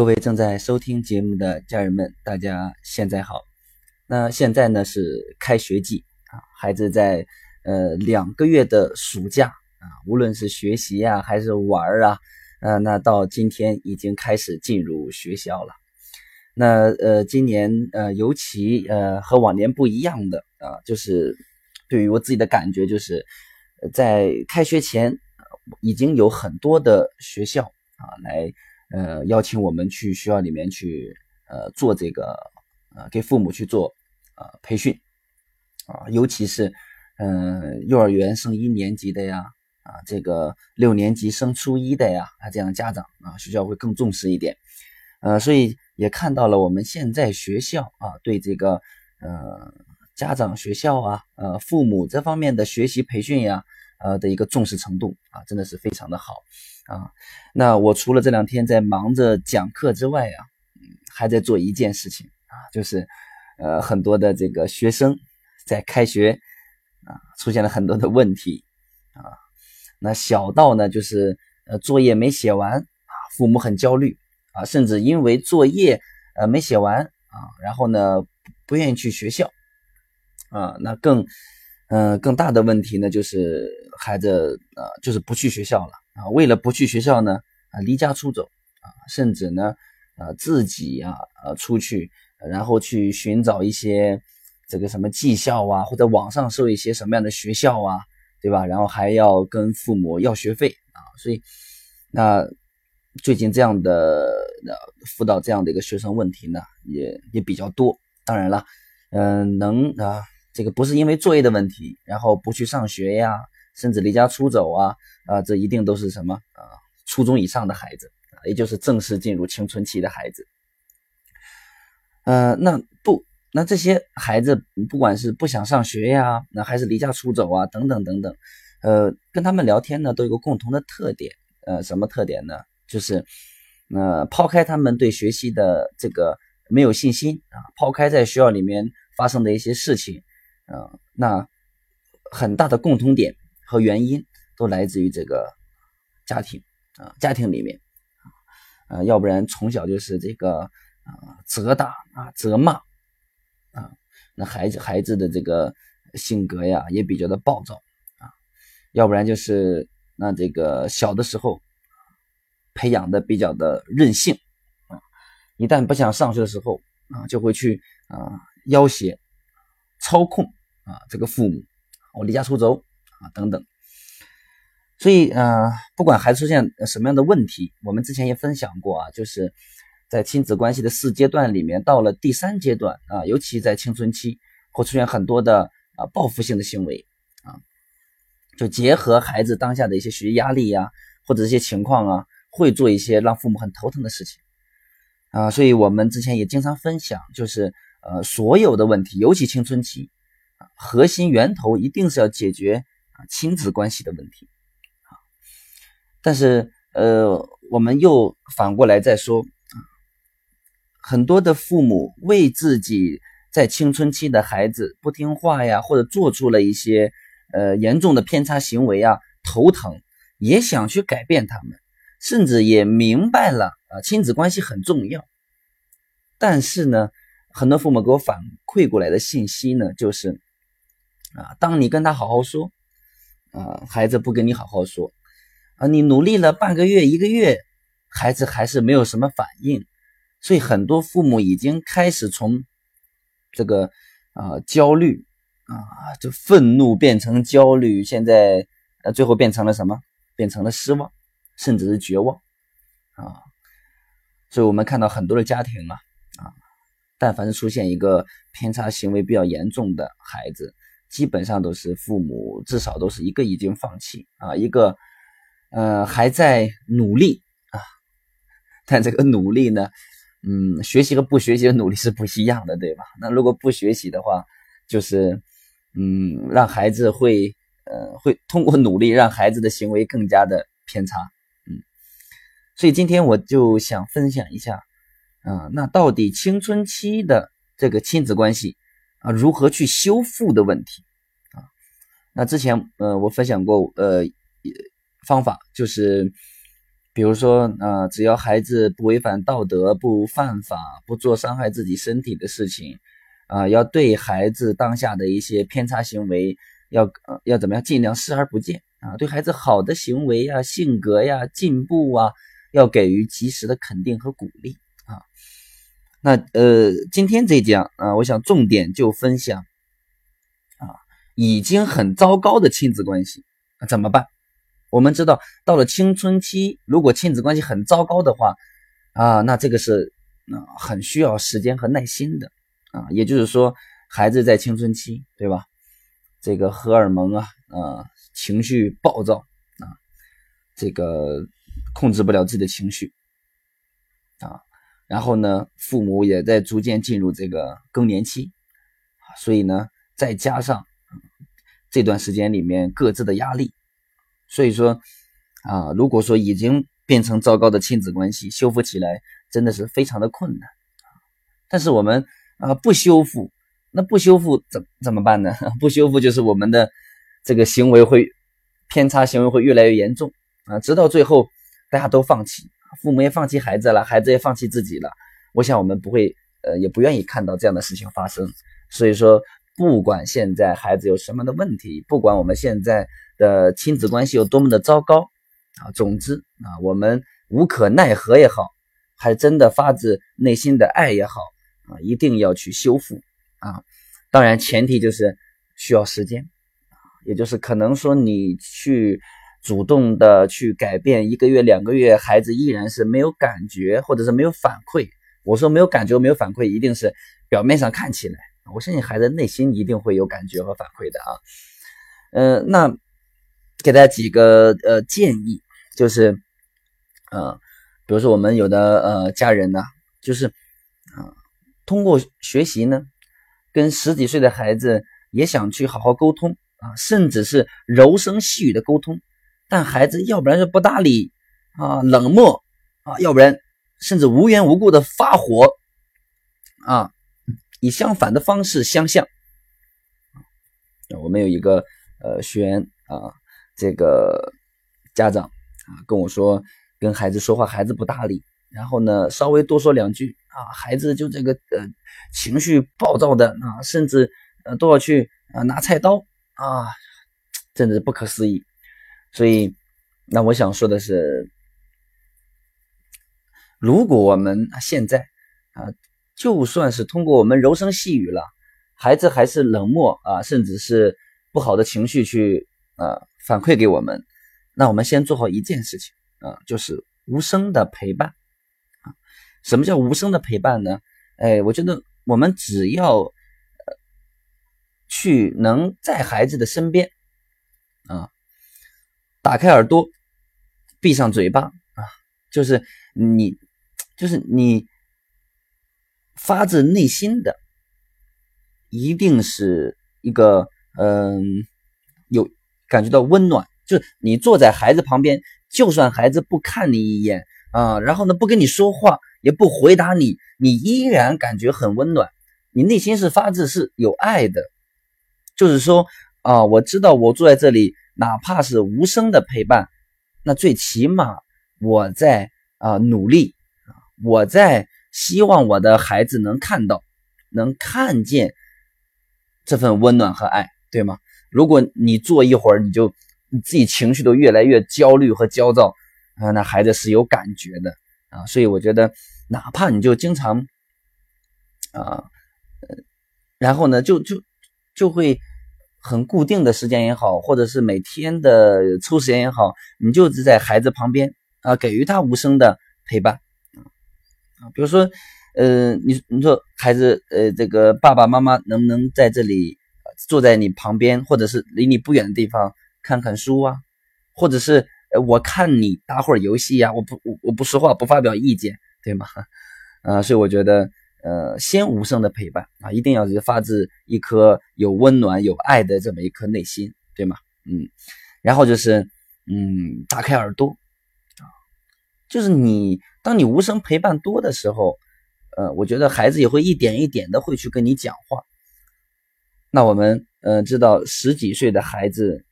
各位正在收听节目的家人们，大家现在好。那现在呢是开学季啊，孩子在呃两个月的暑假啊，无论是学习呀还是玩儿啊，呃，那到今天已经开始进入学校了。那呃，今年呃，尤其呃和往年不一样的啊，就是对于我自己的感觉，就是在开学前已经有很多的学校啊来。呃，邀请我们去学校里面去，呃，做这个，呃，给父母去做，呃，培训，啊，尤其是，嗯，幼儿园升一年级的呀，啊，这个六年级升初一的呀，啊，这样家长啊，学校会更重视一点，呃，所以也看到了我们现在学校啊，对这个，呃，家长、学校啊，呃，父母这方面的学习培训呀。呃的一个重视程度啊，真的是非常的好啊。那我除了这两天在忙着讲课之外啊，还在做一件事情啊，就是呃很多的这个学生在开学啊出现了很多的问题啊。那小到呢就是呃作业没写完啊，父母很焦虑啊，甚至因为作业呃没写完啊，然后呢不愿意去学校啊，那更。嗯，更大的问题呢，就是孩子啊，就是不去学校了啊。为了不去学校呢，啊，离家出走啊，甚至呢，呃，自己啊，呃，出去，然后去寻找一些这个什么技校啊，或者网上搜一些什么样的学校啊，对吧？然后还要跟父母要学费啊。所以，那最近这样的辅导这样的一个学生问题呢，也也比较多。当然了，嗯，能啊。这个不是因为作业的问题，然后不去上学呀，甚至离家出走啊，啊，这一定都是什么啊？初中以上的孩子，也就是正式进入青春期的孩子。呃，那不，那这些孩子不管是不想上学呀，那还是离家出走啊，等等等等，呃，跟他们聊天呢，都有个共同的特点，呃，什么特点呢？就是，呃，抛开他们对学习的这个没有信心啊，抛开在学校里面发生的一些事情。啊，那很大的共同点和原因都来自于这个家庭啊，家庭里面啊，要不然从小就是这个啊责打啊责骂啊，那孩子孩子的这个性格呀也比较的暴躁啊，要不然就是那这个小的时候培养的比较的任性啊，一旦不想上学的时候啊，就会去啊要挟操控。啊，这个父母，我离家出走啊，等等。所以，呃，不管孩子出现什么样的问题，我们之前也分享过啊，就是在亲子关系的四阶段里面，到了第三阶段啊，尤其在青春期，会出现很多的啊报复性的行为啊，就结合孩子当下的一些学习压力呀，或者一些情况啊，会做一些让父母很头疼的事情啊。所以我们之前也经常分享，就是呃，所有的问题，尤其青春期。核心源头一定是要解决亲子关系的问题啊，但是呃，我们又反过来再说啊，很多的父母为自己在青春期的孩子不听话呀，或者做出了一些呃严重的偏差行为啊头疼，也想去改变他们，甚至也明白了啊亲子关系很重要，但是呢，很多父母给我反馈过来的信息呢，就是。啊，当你跟他好好说，啊，孩子不跟你好好说，啊，你努力了半个月、一个月，孩子还是没有什么反应，所以很多父母已经开始从这个啊焦虑啊，就愤怒变成焦虑，现在呃最后变成了什么？变成了失望，甚至是绝望啊！所以我们看到很多的家庭啊，啊，但凡是出现一个偏差行为比较严重的孩子。基本上都是父母，至少都是一个已经放弃啊，一个呃还在努力啊，但这个努力呢，嗯，学习和不学习的努力是不一样的，对吧？那如果不学习的话，就是嗯，让孩子会呃会通过努力让孩子的行为更加的偏差，嗯，所以今天我就想分享一下啊，那到底青春期的这个亲子关系。啊，如何去修复的问题啊？那之前呃，我分享过呃方法，就是比如说，呃，只要孩子不违反道德、不犯法、不做伤害自己身体的事情，啊，要对孩子当下的一些偏差行为，要要怎么样，尽量视而不见啊。对孩子好的行为呀、性格呀、进步啊，要给予及时的肯定和鼓励啊。那呃，今天这讲啊，我想重点就分享啊，已经很糟糕的亲子关系怎么办？我们知道，到了青春期，如果亲子关系很糟糕的话，啊，那这个是啊很需要时间和耐心的啊。也就是说，孩子在青春期，对吧？这个荷尔蒙啊，啊，情绪暴躁啊，这个控制不了自己的情绪啊。然后呢，父母也在逐渐进入这个更年期，所以呢，再加上这段时间里面各自的压力。所以说，啊，如果说已经变成糟糕的亲子关系，修复起来真的是非常的困难但是我们啊不修复，那不修复怎怎么办呢？不修复就是我们的这个行为会偏差，行为会越来越严重啊，直到最后大家都放弃，父母也放弃孩子了，孩子也放弃自己了。我想我们不会，呃，也不愿意看到这样的事情发生。所以说，不管现在孩子有什么的问题，不管我们现在。的亲子关系有多么的糟糕啊！总之啊，我们无可奈何也好，还真的发自内心的爱也好啊，一定要去修复啊！当然，前提就是需要时间啊，也就是可能说你去主动的去改变，一个月、两个月，孩子依然是没有感觉，或者是没有反馈。我说没有感觉、没有反馈，一定是表面上看起来，我相信孩子内心一定会有感觉和反馈的啊。嗯，那。给大家几个呃建议，就是，呃，比如说我们有的呃家人呢，就是啊，通过学习呢，跟十几岁的孩子也想去好好沟通啊，甚至是柔声细语的沟通，但孩子要不然是不搭理啊，冷漠啊，要不然甚至无缘无故的发火啊，以相反的方式相向。我们有一个呃学员啊。这个家长啊跟我说，跟孩子说话，孩子不搭理，然后呢，稍微多说两句啊，孩子就这个呃情绪暴躁的啊，甚至呃都要去啊拿菜刀啊，真的是不可思议。所以，那我想说的是，如果我们现在啊，就算是通过我们柔声细语了，孩子还是冷漠啊，甚至是不好的情绪去啊。反馈给我们，那我们先做好一件事情啊，就是无声的陪伴啊。什么叫无声的陪伴呢？哎，我觉得我们只要呃去能在孩子的身边啊，打开耳朵，闭上嘴巴啊，就是你，就是你发自内心的，一定是一个嗯有。感觉到温暖，就是你坐在孩子旁边，就算孩子不看你一眼啊，然后呢不跟你说话，也不回答你，你依然感觉很温暖，你内心是发自是有爱的。就是说啊，我知道我坐在这里，哪怕是无声的陪伴，那最起码我在啊努力啊，我在希望我的孩子能看到，能看见这份温暖和爱，对吗？如果你坐一会儿，你就你自己情绪都越来越焦虑和焦躁啊，那孩子是有感觉的啊，所以我觉得，哪怕你就经常啊，呃然后呢，就就就会很固定的时间也好，或者是每天的抽时间也好，你就是在孩子旁边啊，给予他无声的陪伴啊，比如说，呃，你你说孩子，呃，这个爸爸妈妈能不能在这里？坐在你旁边，或者是离你不远的地方看看书啊，或者是呃，我看你打会儿游戏呀，我不我我不说话，不发表意见，对吗？啊，所以我觉得呃，先无声的陪伴啊，一定要是发自一颗有温暖、有爱的这么一颗内心，对吗？嗯，然后就是嗯，打开耳朵啊，就是你当你无声陪伴多的时候，呃，我觉得孩子也会一点一点的会去跟你讲话。那我们呃知道十几岁的孩子，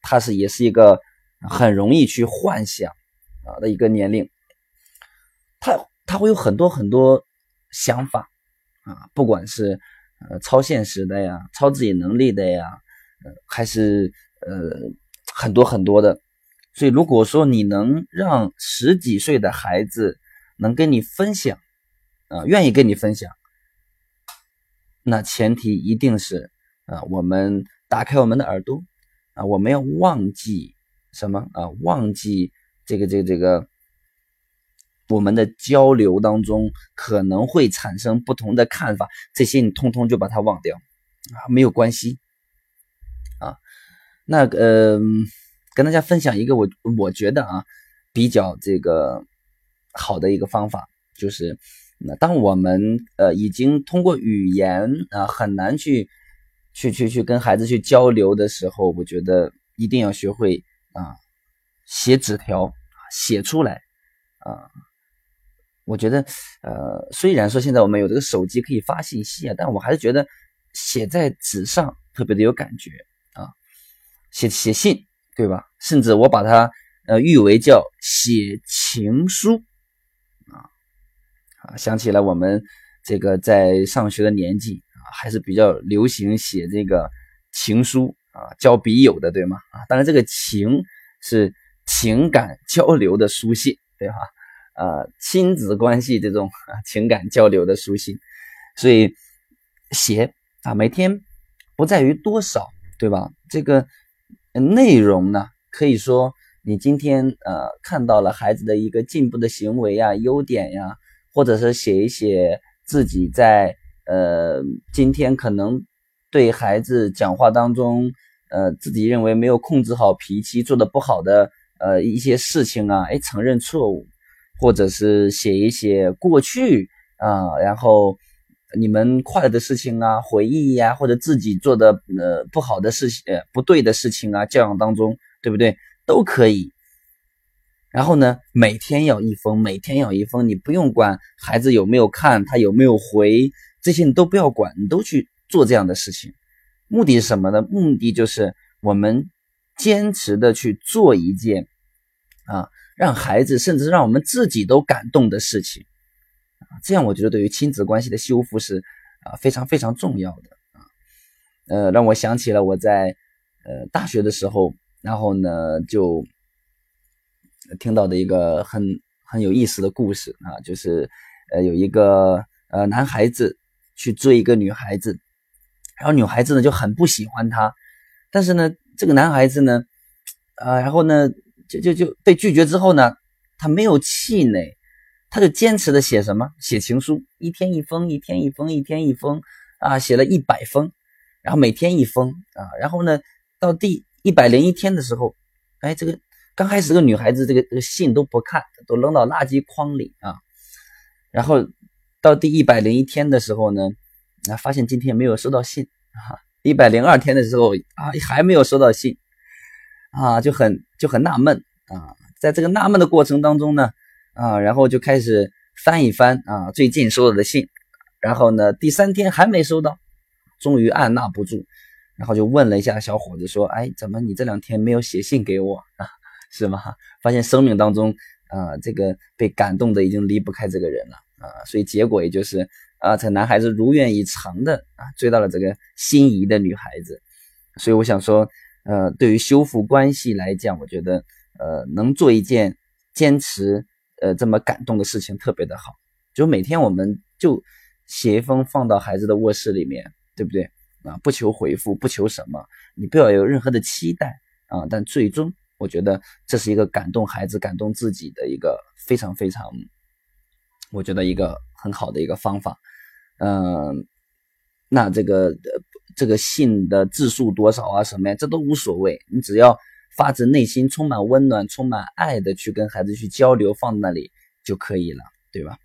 他是也是一个很容易去幻想啊的一个年龄，他他会有很多很多想法啊，不管是呃超现实的呀，超自己能力的呀，呃还是呃很多很多的。所以如果说你能让十几岁的孩子能跟你分享啊，愿意跟你分享，那前提一定是啊，我们打开我们的耳朵啊，我们要忘记什么啊，忘记。这个这个这个，我们的交流当中可能会产生不同的看法，这些你通通就把它忘掉啊，没有关系啊。那呃，跟大家分享一个我我觉得啊比较这个好的一个方法，就是那当我们呃已经通过语言啊很难去去去去跟孩子去交流的时候，我觉得一定要学会啊。写纸条，写出来，啊，我觉得，呃，虽然说现在我们有这个手机可以发信息啊，但我还是觉得写在纸上特别的有感觉啊，写写信，对吧？甚至我把它呃誉为叫写情书，啊，啊，想起来我们这个在上学的年纪啊，还是比较流行写这个情书啊，交笔友的，对吗？啊，当然这个情是。情感交流的书信，对吧？呃，亲子关系这种情感交流的书信，所以写啊，每天不在于多少，对吧？这个内容呢，可以说你今天呃看到了孩子的一个进步的行为呀、优点呀，或者是写一写自己在呃今天可能对孩子讲话当中呃自己认为没有控制好脾气、做的不好的。呃，一些事情啊，哎，承认错误，或者是写一写过去啊，然后你们快乐的事情啊，回忆呀，或者自己做的呃不好的事情、呃不对的事情啊，教养当中，对不对？都可以。然后呢，每天要一封，每天要一封，你不用管孩子有没有看，他有没有回，这些你都不要管，你都去做这样的事情。目的是什么呢？目的就是我们。坚持的去做一件啊，让孩子甚至让我们自己都感动的事情啊，这样我觉得对于亲子关系的修复是啊非常非常重要的啊。呃，让我想起了我在呃大学的时候，然后呢就听到的一个很很有意思的故事啊，就是呃有一个呃男孩子去追一个女孩子，然后女孩子呢就很不喜欢他，但是呢。这个男孩子呢，啊，然后呢，就就就被拒绝之后呢，他没有气馁，他就坚持的写什么？写情书，一天一封，一天一封，一天一封，啊，写了一百封，然后每天一封，啊，然后呢，到第一百零一天的时候，哎，这个刚开始这个女孩子这个这个信都不看，都扔到垃圾筐里啊，然后到第一百零一天的时候呢，啊，发现今天没有收到信啊。一百零二天的时候啊，还没有收到信啊，就很就很纳闷啊。在这个纳闷的过程当中呢，啊，然后就开始翻一翻啊，最近收到的信。然后呢，第三天还没收到，终于按捺不住，然后就问了一下小伙子说：“哎，怎么你这两天没有写信给我啊？是吗？”发现生命当中啊，这个被感动的已经离不开这个人了啊，所以结果也就是。啊，这男孩子如愿以偿的啊，追到了这个心仪的女孩子，所以我想说，呃，对于修复关系来讲，我觉得，呃，能做一件坚持，呃，这么感动的事情特别的好。就每天我们就写一封放到孩子的卧室里面，对不对？啊，不求回复，不求什么，你不要有任何的期待啊。但最终，我觉得这是一个感动孩子、感动自己的一个非常非常。我觉得一个很好的一个方法，嗯，那这个这个信的字数多少啊，什么呀，这都无所谓，你只要发自内心、充满温暖、充满爱的去跟孩子去交流，放在那里就可以了，对吧？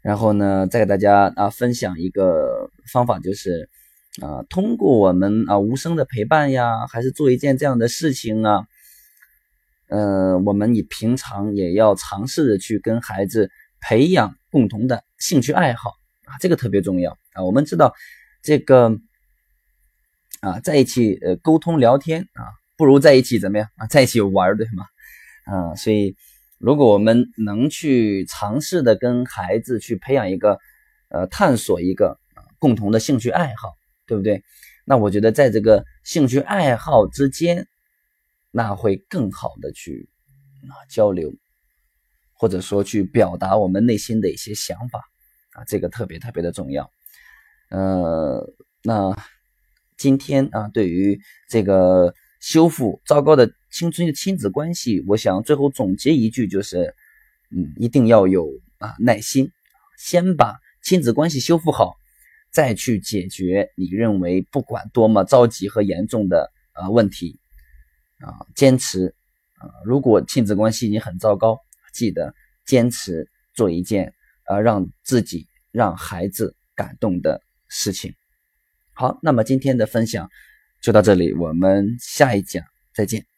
然后呢，再给大家啊分享一个方法，就是啊，通过我们啊无声的陪伴呀，还是做一件这样的事情啊，呃，我们你平常也要尝试着去跟孩子。培养共同的兴趣爱好啊，这个特别重要啊。我们知道这个啊，在一起呃沟通聊天啊，不如在一起怎么样啊？在一起玩对吗？啊，所以如果我们能去尝试的跟孩子去培养一个，呃，探索一个共同的兴趣爱好，对不对？那我觉得在这个兴趣爱好之间，那会更好的去啊交流，或者说去表达我们内心的一些想法啊，这个特别特别的重要。呃，那今天啊，对于这个修复糟糕的。青春的亲子关系，我想最后总结一句就是，嗯，一定要有啊耐心，先把亲子关系修复好，再去解决你认为不管多么着急和严重的啊问题，啊，坚持啊，如果亲子关系已经很糟糕，记得坚持做一件啊让自己让孩子感动的事情。好，那么今天的分享就到这里，我们下一讲再见。